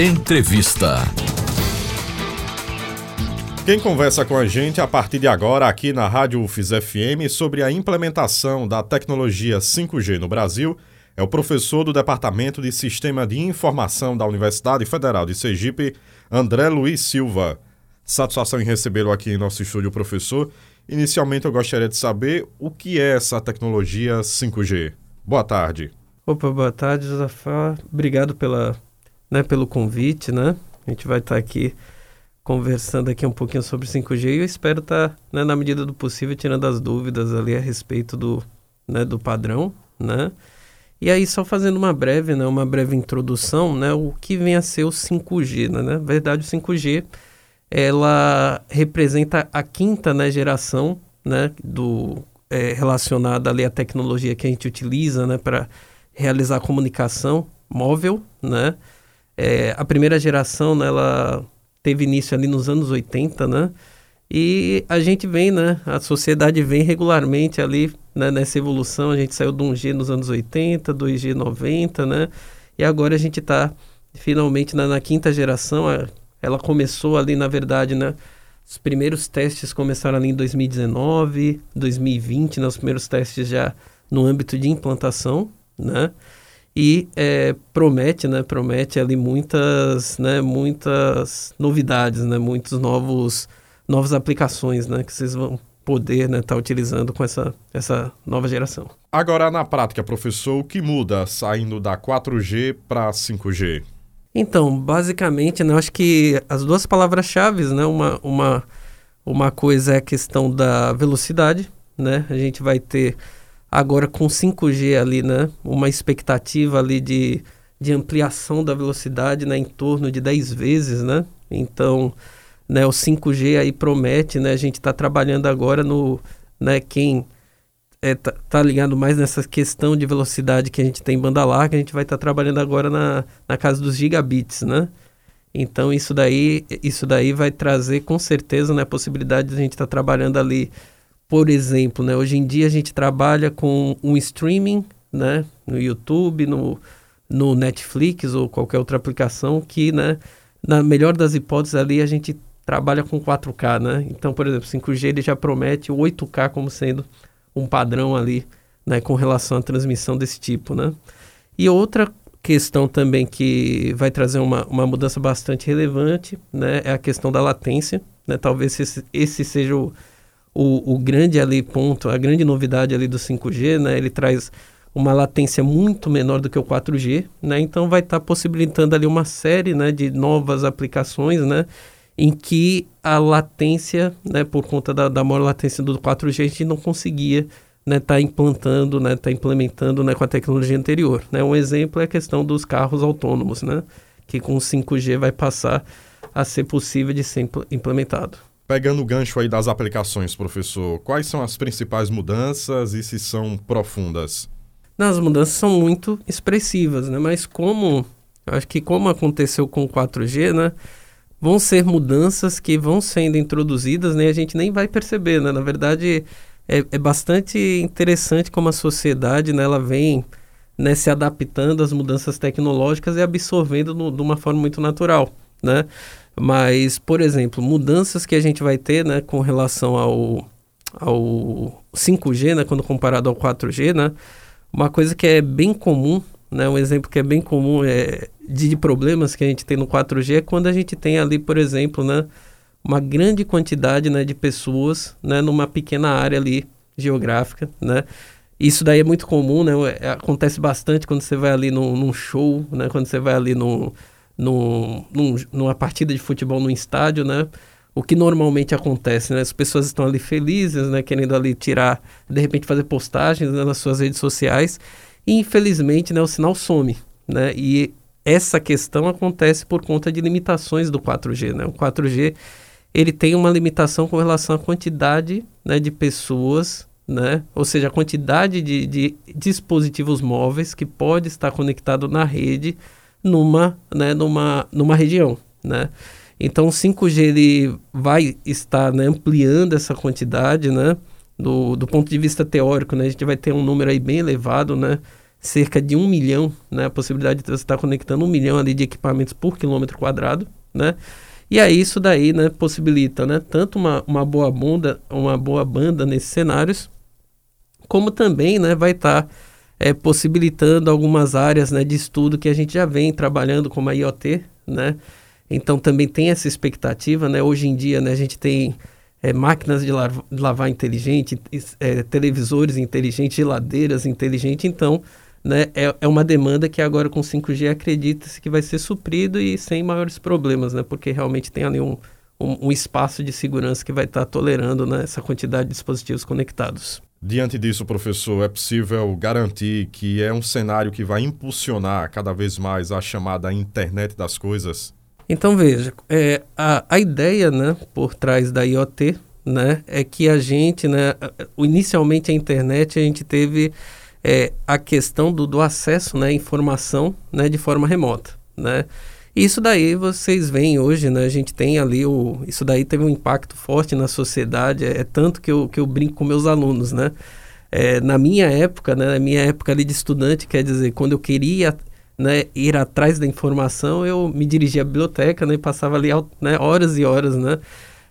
Entrevista. Quem conversa com a gente a partir de agora aqui na Rádio UFIS FM sobre a implementação da tecnologia 5G no Brasil é o professor do Departamento de Sistema de Informação da Universidade Federal de Sergipe, André Luiz Silva. Satisfação em recebê-lo aqui em nosso estúdio, professor. Inicialmente, eu gostaria de saber o que é essa tecnologia 5G. Boa tarde. Opa, boa tarde, Josafá. Obrigado pela, né, pelo convite, né? A gente vai estar tá aqui conversando aqui um pouquinho sobre 5G e eu espero estar, tá, né, na medida do possível, tirando as dúvidas ali a respeito do, né, do padrão, né? E aí, só fazendo uma breve, né, uma breve introdução, né, o que vem a ser o 5G, né? Na verdade, o 5G, ela representa a quinta né, geração, né, do, é, relacionada ali à tecnologia que a gente utiliza, né, para realizar comunicação móvel, né? É, a primeira geração, né, ela teve início ali nos anos 80, né? E a gente vem, né? A sociedade vem regularmente ali né, nessa evolução. A gente saiu de 1G nos anos 80, 2G 90, né? E agora a gente está finalmente na, na, quinta geração. Ela começou ali, na verdade, né? Os primeiros testes começaram ali em 2019, 2020, né? Os primeiros testes já no âmbito de implantação, né? E é, promete, né, promete ali muitas, né, muitas novidades, né, muitos novos, novas aplicações, né, que vocês vão poder estar né, tá utilizando com essa, essa nova geração. Agora, na prática, professor, o que muda saindo da 4G para 5G? Então, basicamente, né, eu acho que as duas palavras-chave, né, uma, uma, uma coisa é a questão da velocidade, né, a gente vai ter Agora com 5G ali, né, uma expectativa ali de, de ampliação da velocidade, né, em torno de 10 vezes, né? Então, né, o 5G aí promete, né, a gente está trabalhando agora no, né, quem é, tá, tá, ligado mais nessa questão de velocidade que a gente tem em banda larga, a gente vai estar tá trabalhando agora na, na casa dos gigabits, né? Então isso daí, isso daí vai trazer com certeza né, a possibilidade de a gente estar tá trabalhando ali por exemplo, né, hoje em dia a gente trabalha com um streaming né, no YouTube, no, no Netflix ou qualquer outra aplicação que, né, na melhor das hipóteses ali, a gente trabalha com 4K, né? Então, por exemplo, 5G ele já promete 8K como sendo um padrão ali, né, com relação à transmissão desse tipo, né? E outra questão também que vai trazer uma, uma mudança bastante relevante, né, é a questão da latência, né? Talvez esse, esse seja o o, o grande ali ponto, a grande novidade ali do 5G, né? Ele traz uma latência muito menor do que o 4G, né? Então vai estar tá possibilitando ali uma série, né, de novas aplicações, né, em que a latência, né, por conta da, da maior latência do 4G, a gente não conseguia né, tá implantando, né, tá implementando, né, com a tecnologia anterior, né? Um exemplo é a questão dos carros autônomos, né, que com 5G vai passar a ser possível de ser implementado. Pegando o gancho aí das aplicações, professor, quais são as principais mudanças e se são profundas? As mudanças são muito expressivas, né? Mas como, acho que como aconteceu com o 4G, né? Vão ser mudanças que vão sendo introduzidas, né? A gente nem vai perceber, né? Na verdade, é, é bastante interessante como a sociedade, né? Ela vem né, se adaptando às mudanças tecnológicas e absorvendo no, de uma forma muito natural, né? Mas, por exemplo, mudanças que a gente vai ter né, com relação ao, ao 5G, né, quando comparado ao 4G, né, uma coisa que é bem comum, né, um exemplo que é bem comum é, de, de problemas que a gente tem no 4G é quando a gente tem ali, por exemplo, né, uma grande quantidade né, de pessoas né, numa pequena área ali geográfica, né? Isso daí é muito comum, né? É, acontece bastante quando você vai ali num, num show, né? Quando você vai ali num, no, num, numa partida de futebol no estádio, né? O que normalmente acontece, né? As pessoas estão ali felizes, né? Querendo ali tirar, de repente fazer postagens né? nas suas redes sociais. E infelizmente, né? O sinal some, né? E essa questão acontece por conta de limitações do 4G, né? O 4G, ele tem uma limitação com relação à quantidade né, de pessoas, né? Ou seja, a quantidade de, de dispositivos móveis que pode estar conectado na rede numa, né, numa, numa região, né? Então o 5G ele vai estar né, ampliando essa quantidade, né? Do, do ponto de vista teórico, né? A gente vai ter um número aí bem elevado, né? cerca de um milhão, né? A possibilidade de você estar conectando um milhão ali de equipamentos por quilômetro quadrado, né? E aí isso daí, né, possibilita, né, tanto uma, uma boa banda, uma boa banda nesses cenários, como também, né, vai estar tá, é, possibilitando algumas áreas, né, de estudo que a gente já vem trabalhando como a IoT, né? Então também tem essa expectativa, né? Hoje em dia, né, a gente tem é, máquinas de lavar, lavar inteligente, é, televisores inteligentes, geladeiras inteligentes, então né, é, é uma demanda que agora com 5G acredita-se que vai ser suprido e sem maiores problemas, né, porque realmente tem ali um, um, um espaço de segurança que vai estar tá tolerando né, essa quantidade de dispositivos conectados. Diante disso, professor, é possível garantir que é um cenário que vai impulsionar cada vez mais a chamada internet das coisas? Então veja, é, a, a ideia né, por trás da IoT né, é que a gente, né, inicialmente a internet a gente teve é, a questão do, do acesso né, à informação né, de forma remota. Né? Isso daí vocês veem hoje, né? A gente tem ali o. Isso daí teve um impacto forte na sociedade. É, é tanto que eu, que eu brinco com meus alunos, né? É, na minha época, né? Na minha época ali de estudante, quer dizer, quando eu queria né, ir atrás da informação, eu me dirigia à biblioteca, né? E passava ali né, horas e horas, né?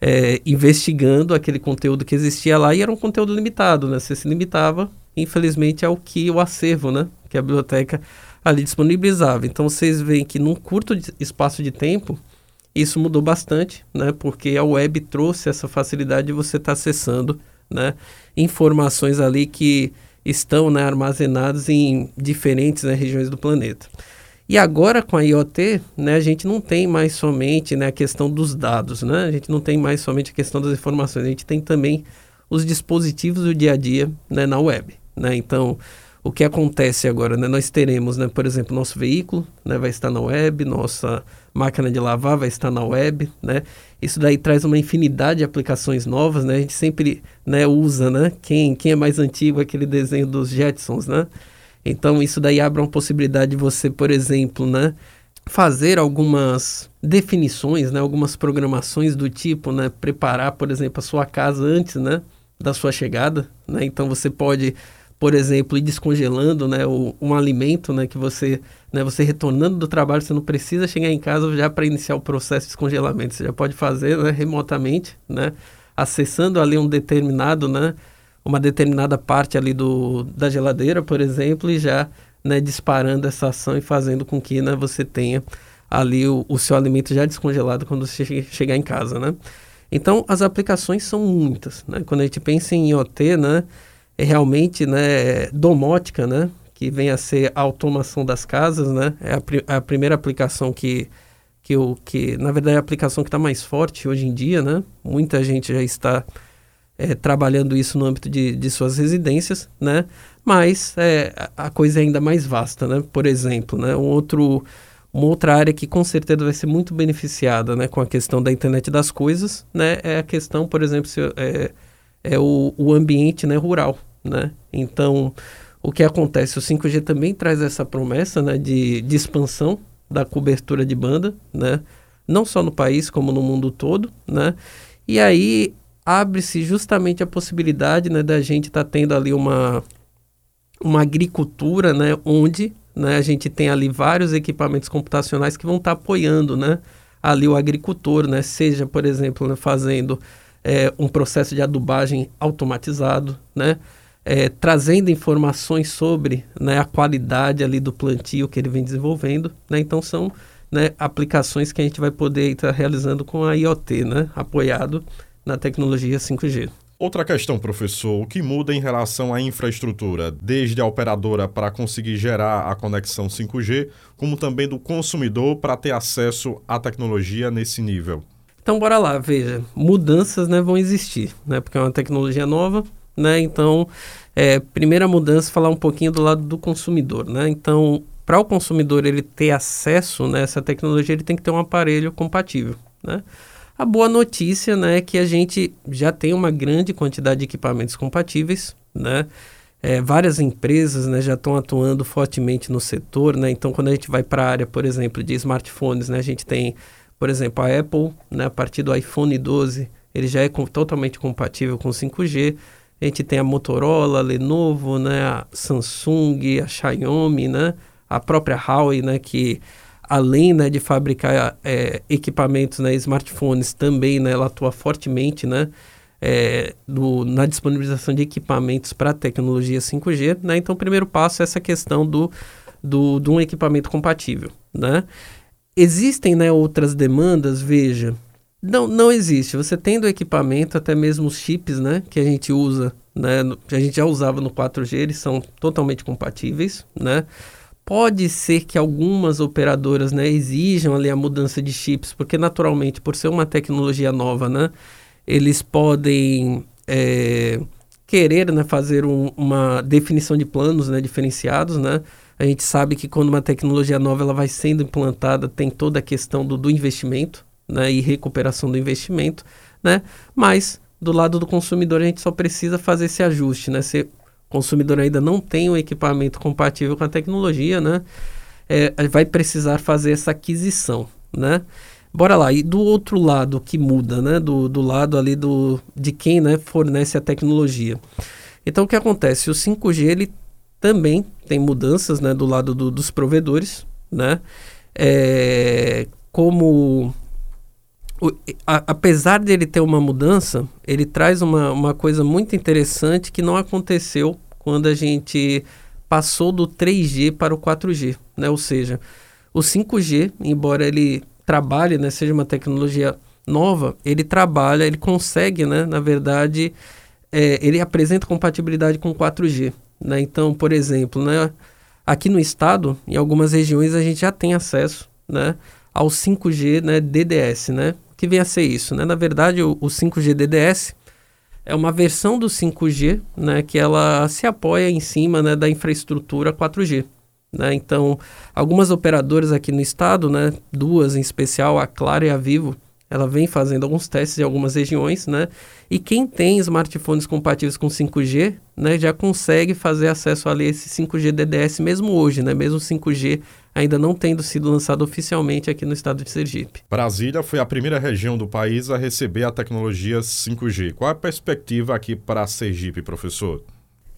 É, investigando aquele conteúdo que existia lá e era um conteúdo limitado, né? Você se limitava, infelizmente, ao que o acervo, né? Que a biblioteca ali disponibilizava. Então vocês veem que num curto espaço de tempo isso mudou bastante, né? Porque a web trouxe essa facilidade de você estar tá acessando, né? Informações ali que estão né, armazenadas em diferentes né, regiões do planeta. E agora com a IoT, né, a gente não tem mais somente né, a questão dos dados, né? A gente não tem mais somente a questão das informações, a gente tem também os dispositivos do dia a dia né, na web, né? Então, o que acontece agora, né? Nós teremos, né, por exemplo, nosso veículo, né, vai estar na web, nossa máquina de lavar vai estar na web, né? Isso daí traz uma infinidade de aplicações novas, né? A gente sempre, né, usa, né? Quem, quem é mais antigo, aquele desenho dos Jetsons, né? Então, isso daí abre uma possibilidade de você, por exemplo, né, fazer algumas definições, né, algumas programações do tipo, né, preparar, por exemplo, a sua casa antes, né, da sua chegada, né? Então, você pode por exemplo, ir descongelando né, o, um alimento né, que você, né, você retornando do trabalho, você não precisa chegar em casa já para iniciar o processo de descongelamento. Você já pode fazer né, remotamente, né, acessando ali um determinado, né, uma determinada parte ali do, da geladeira, por exemplo, e já né, disparando essa ação e fazendo com que né, você tenha ali o, o seu alimento já descongelado quando você chegar em casa, né? Então, as aplicações são muitas, né? Quando a gente pensa em IoT, né? É realmente né, domótica, né, que vem a ser a automação das casas, né, é a, a primeira aplicação que, que, o, que, na verdade, é a aplicação que está mais forte hoje em dia, né, muita gente já está é, trabalhando isso no âmbito de, de suas residências, né, mas é, a coisa é ainda mais vasta, né, por exemplo, né, um outro, uma outra área que com certeza vai ser muito beneficiada, né, com a questão da internet das coisas, né, é a questão, por exemplo, se, é, é o, o ambiente né, rural, né? Então, o que acontece? O 5G também traz essa promessa né, de, de expansão da cobertura de banda, né? Não só no país, como no mundo todo, né? E aí abre-se justamente a possibilidade né, da gente estar tá tendo ali uma, uma agricultura, né? Onde né, a gente tem ali vários equipamentos computacionais que vão estar tá apoiando, né? Ali o agricultor, né? Seja, por exemplo, né, fazendo é, um processo de adubagem automatizado, né? É, trazendo informações sobre né, a qualidade ali do plantio que ele vem desenvolvendo. Né? Então são né, aplicações que a gente vai poder estar realizando com a IoT, né, apoiado na tecnologia 5G. Outra questão, professor, o que muda em relação à infraestrutura, desde a operadora para conseguir gerar a conexão 5G, como também do consumidor para ter acesso à tecnologia nesse nível? Então, bora lá, veja, mudanças né, vão existir, né, porque é uma tecnologia nova, né? Então, é, primeira mudança, falar um pouquinho do lado do consumidor, né? Então, para o consumidor ele ter acesso né, tecnologia, ele tem que ter um aparelho compatível, né? A boa notícia, né, é que a gente já tem uma grande quantidade de equipamentos compatíveis, né? É, várias empresas né, já estão atuando fortemente no setor, né? Então, quando a gente vai para a área, por exemplo, de smartphones, né, a gente tem, por exemplo, a Apple, né, a partir do iPhone 12, ele já é com, totalmente compatível com 5G A gente tem a Motorola, a Lenovo, né, a Samsung, a Xiaomi, né, a própria Huawei, né, que além né, de fabricar é, equipamentos, né, smartphones, também né, ela atua fortemente né, é, do, na disponibilização de equipamentos para tecnologia 5G. Né? Então, o primeiro passo é essa questão do, do, de um equipamento compatível. Né? Existem né, outras demandas, veja, não, não existe. Você tendo equipamento, até mesmo os chips né, que a gente usa, né, a gente já usava no 4G, eles são totalmente compatíveis, né? Pode ser que algumas operadoras né, exijam ali a mudança de chips, porque naturalmente, por ser uma tecnologia nova, né, eles podem é, querer né, fazer um, uma definição de planos né, diferenciados. Né? A gente sabe que quando uma tecnologia nova ela vai sendo implantada, tem toda a questão do, do investimento né, e recuperação do investimento, né? mas do lado do consumidor a gente só precisa fazer esse ajuste, né? Se consumidor ainda não tem um equipamento compatível com a tecnologia, né? É, vai precisar fazer essa aquisição, né? Bora lá. E do outro lado que muda, né? Do, do lado ali do, de quem né, fornece a tecnologia. Então, o que acontece? O 5G, ele também tem mudanças, né? Do lado do, dos provedores, né? É, como o, a, apesar de ele ter uma mudança, ele traz uma, uma coisa muito interessante que não aconteceu quando a gente passou do 3G para o 4G, né? Ou seja, o 5G, embora ele trabalhe, né, seja uma tecnologia nova, ele trabalha, ele consegue, né, na verdade, é, ele apresenta compatibilidade com 4G, né? Então, por exemplo, né, aqui no estado, em algumas regiões a gente já tem acesso, né, ao 5G, né, DDS, né? Que vem a ser isso? Né? Na verdade, o, o 5G DDS é uma versão do 5G né, que ela se apoia em cima né, da infraestrutura 4G. Né? Então, algumas operadoras aqui no estado, né, duas em especial, a Claro e a Vivo, ela vem fazendo alguns testes em algumas regiões, né? E quem tem smartphones compatíveis com 5G, né, já consegue fazer acesso a esse 5G DDS mesmo hoje, né? Mesmo 5G ainda não tendo sido lançado oficialmente aqui no estado de Sergipe. Brasília foi a primeira região do país a receber a tecnologia 5G. Qual a perspectiva aqui para Sergipe, professor?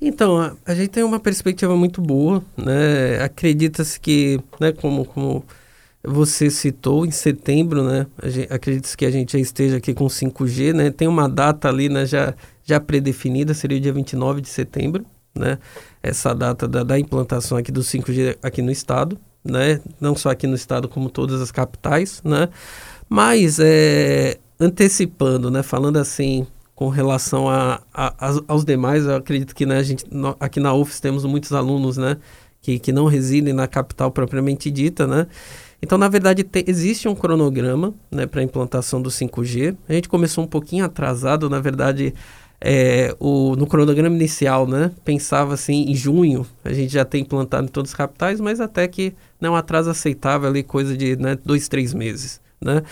Então, a, a gente tem uma perspectiva muito boa, né? Acredita-se que, né, como, como você citou, em setembro, né? Acredita-se que a gente já esteja aqui com 5G, né? Tem uma data ali, né, já, já predefinida, seria o dia 29 de setembro, né? Essa data da, da implantação aqui do 5G aqui no estado, né? Não só aqui no estado, como todas as capitais, né? Mas, é, antecipando, né? Falando assim, com relação a, a, aos demais, eu acredito que né, a gente, aqui na UFES temos muitos alunos, né? Que, que não residem na capital propriamente dita, né? Então, na verdade, te, existe um cronograma né, para a implantação do 5G. A gente começou um pouquinho atrasado, na verdade, é, o, no cronograma inicial, né, pensava assim, em junho, a gente já tem implantado em todas as capitais, mas até que não é um atraso aceitável ali, coisa de né, dois, três meses. Né?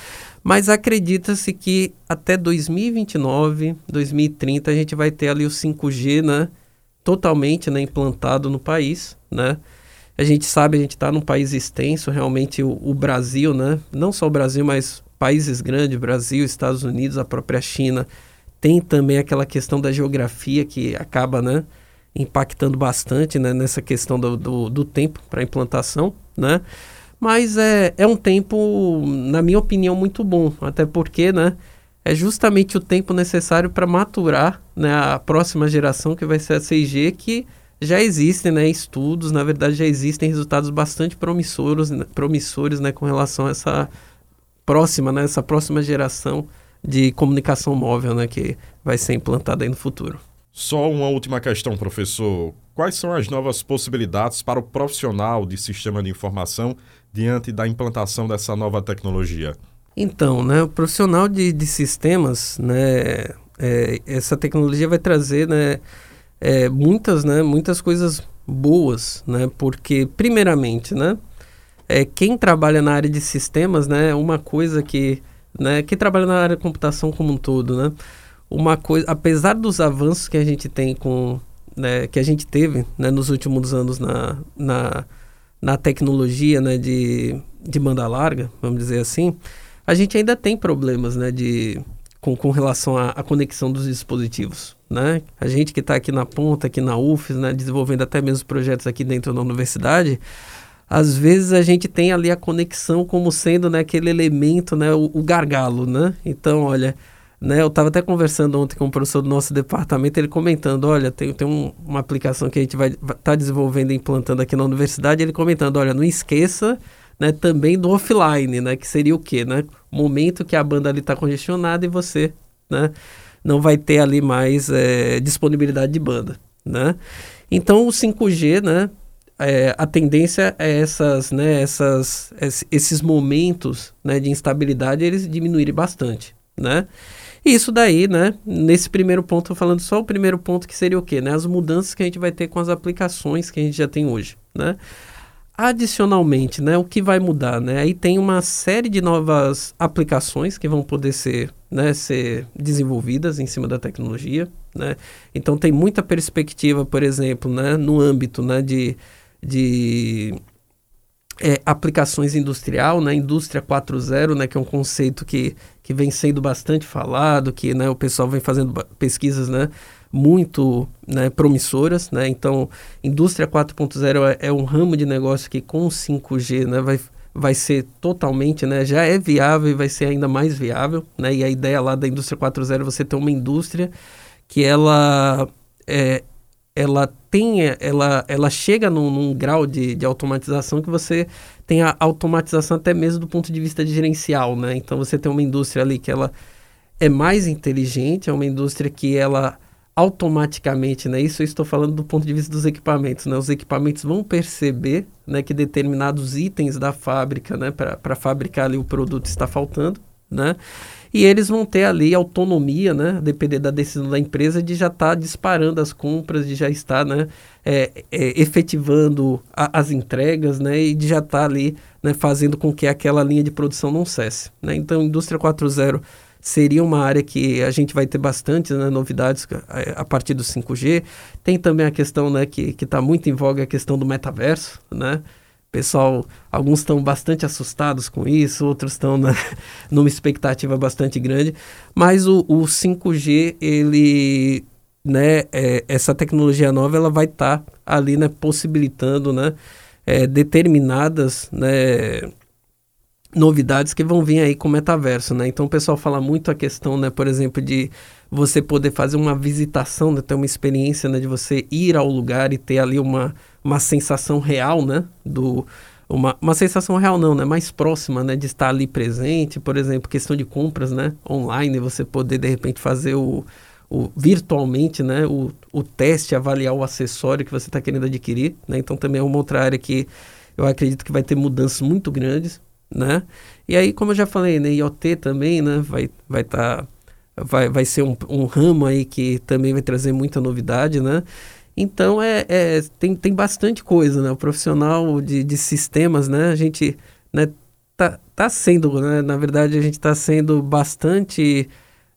Mas acredita-se que até 2029, 2030, a gente vai ter ali o 5G né, totalmente né, implantado no país, né? A gente sabe, a gente está num país extenso, realmente o, o, Brasil, né? Não só o Brasil, mas países grandes, Brasil, Estados Unidos, a própria China, tem também aquela questão da geografia que acaba, né? Impactando bastante né, nessa questão do, do, do tempo para implantação, né? Mas é, é um tempo, na minha opinião, muito bom, até porque, né? É justamente o tempo necessário para maturar né, a próxima geração, que vai ser a 6G, que já existem né, estudos, na verdade já existem resultados bastante promissores, né, promissores né, com relação a essa próxima, né, essa próxima geração de comunicação móvel né, que vai ser implantada aí no futuro. Só uma última questão, professor. Quais são as novas possibilidades para o profissional de sistema de informação diante da implantação dessa nova tecnologia? Então, né, o profissional de, de sistemas, né, é, essa tecnologia vai trazer né, é, muitas, né, muitas coisas boas, né, porque primeiramente, né, é, quem trabalha na área de sistemas, né, uma coisa que, né, quem trabalha na área de computação como um todo, né, uma coisa, apesar dos avanços que a gente tem com, né, que a gente teve, né, nos últimos anos na, na, na tecnologia, né, de, de banda larga, vamos dizer assim, a gente ainda tem problemas, né, de com, com relação à, à conexão dos dispositivos. Né? A gente que está aqui na ponta, aqui na UFES, né, desenvolvendo até mesmo projetos aqui dentro da universidade, às vezes a gente tem ali a conexão como sendo né, aquele elemento, né, o, o gargalo, né? Então, olha, né, eu estava até conversando ontem com o professor do nosso departamento, ele comentando, olha, tem, tem um, uma aplicação que a gente vai estar tá desenvolvendo e implantando aqui na universidade, ele comentando, olha, não esqueça né, também do offline, né, que seria o quê, né? Momento que a banda ali está congestionada e você, né, não vai ter ali mais é, disponibilidade de banda, né? Então o 5G, né, é, a tendência é essas, né, essas, esses momentos, né, de instabilidade eles diminuírem bastante, né? E isso daí, né, nesse primeiro ponto, falando só o primeiro ponto que seria o quê, né? As mudanças que a gente vai ter com as aplicações que a gente já tem hoje, né? Adicionalmente, né, o que vai mudar, né? Aí tem uma série de novas aplicações que vão poder ser, né, ser desenvolvidas em cima da tecnologia, né? Então tem muita perspectiva, por exemplo, né, no âmbito, né, de, de é, aplicações industrial, né, indústria 4.0, né, que é um conceito que, que vem sendo bastante falado, que, né, o pessoal vem fazendo pesquisas, né, muito né, promissoras. Né? Então, indústria 4.0 é, é, um ramo de negócio que com 5G né, vai, vai ser totalmente, né, já é viável e vai ser ainda mais viável. Né? E a ideia lá da indústria 4.0 é você ter uma indústria que ela, é, ela tem, ela, ela chega num, num grau de, de automatização que você tem a automatização até mesmo do ponto de vista de gerencial, né? Então você tem uma indústria ali que ela é mais inteligente, é uma indústria que ela automaticamente, né? Isso eu estou falando do ponto de vista dos equipamentos, né? Os equipamentos vão perceber, né, que determinados itens da fábrica, né, para fabricar ali o produto está faltando, né? E eles vão ter ali autonomia, né, depender da decisão da empresa, de já estar tá disparando as compras, de já estar, né, é, é, efetivando a, as entregas, né, e de já estar tá ali, né, fazendo com que aquela linha de produção não cesse, né? Então, indústria 4.0 seria uma área que a gente vai ter bastante né, novidades a, a, partir do 5G. Tem também a questão né, que está muito em voga, a questão do metaverso, né? Pessoal, alguns estão bastante assustados com isso, outros estão numa expectativa bastante grande, mas o, o 5G, ele, né, é, essa tecnologia nova, ela vai estar tá ali, né, possibilitando, né, é, determinadas, né, novidades que vão vir aí com o metaverso, né? Então o pessoal fala muito a questão, né, por exemplo, de você poder fazer uma visitação, né, ter uma experiência, né, de você ir ao lugar e ter ali uma, uma sensação real, né, do uma, uma sensação real não, né, mais próxima, né, de estar ali presente, por exemplo, questão de compras, né, online, você poder de repente fazer o, o virtualmente, né, o, o teste, avaliar o acessório que você está querendo adquirir, né? Então também é uma outra área que eu acredito que vai ter mudanças muito grandes né? E aí, como eu já falei, né, IoT também, né, vai vai tá, vai, vai ser um, um ramo aí que também vai trazer muita novidade, né? Então, é, é, tem, tem bastante coisa, né? O profissional de, de sistemas, né? A gente né, tá, tá sendo, né? Na verdade, a gente está sendo bastante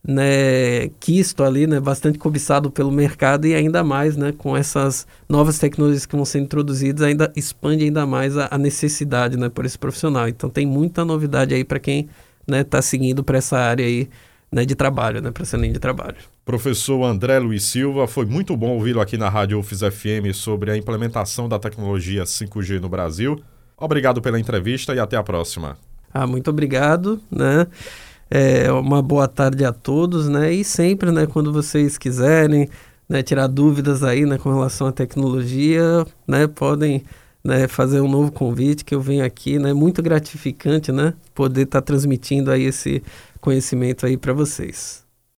né, quisto ali, né, bastante cobiçado pelo mercado e ainda mais, né, com essas novas tecnologias que vão ser introduzidas, ainda expande ainda mais a, a necessidade, né, por esse profissional. Então tem muita novidade aí para quem, né, está seguindo para essa área aí, né, de trabalho, né, para essa linha de trabalho. Professor André Luiz Silva, foi muito bom ouvi-lo aqui na Rádio UFIS FM sobre a implementação da tecnologia 5G no Brasil. Obrigado pela entrevista e até a próxima. Ah, muito obrigado, né? É, uma boa tarde a todos, né? E sempre, né, quando vocês quiserem né, tirar dúvidas aí, né, com relação à tecnologia, né, podem né, fazer um novo convite que eu venho aqui, né? Muito gratificante, né? Poder estar tá transmitindo aí esse conhecimento aí para vocês.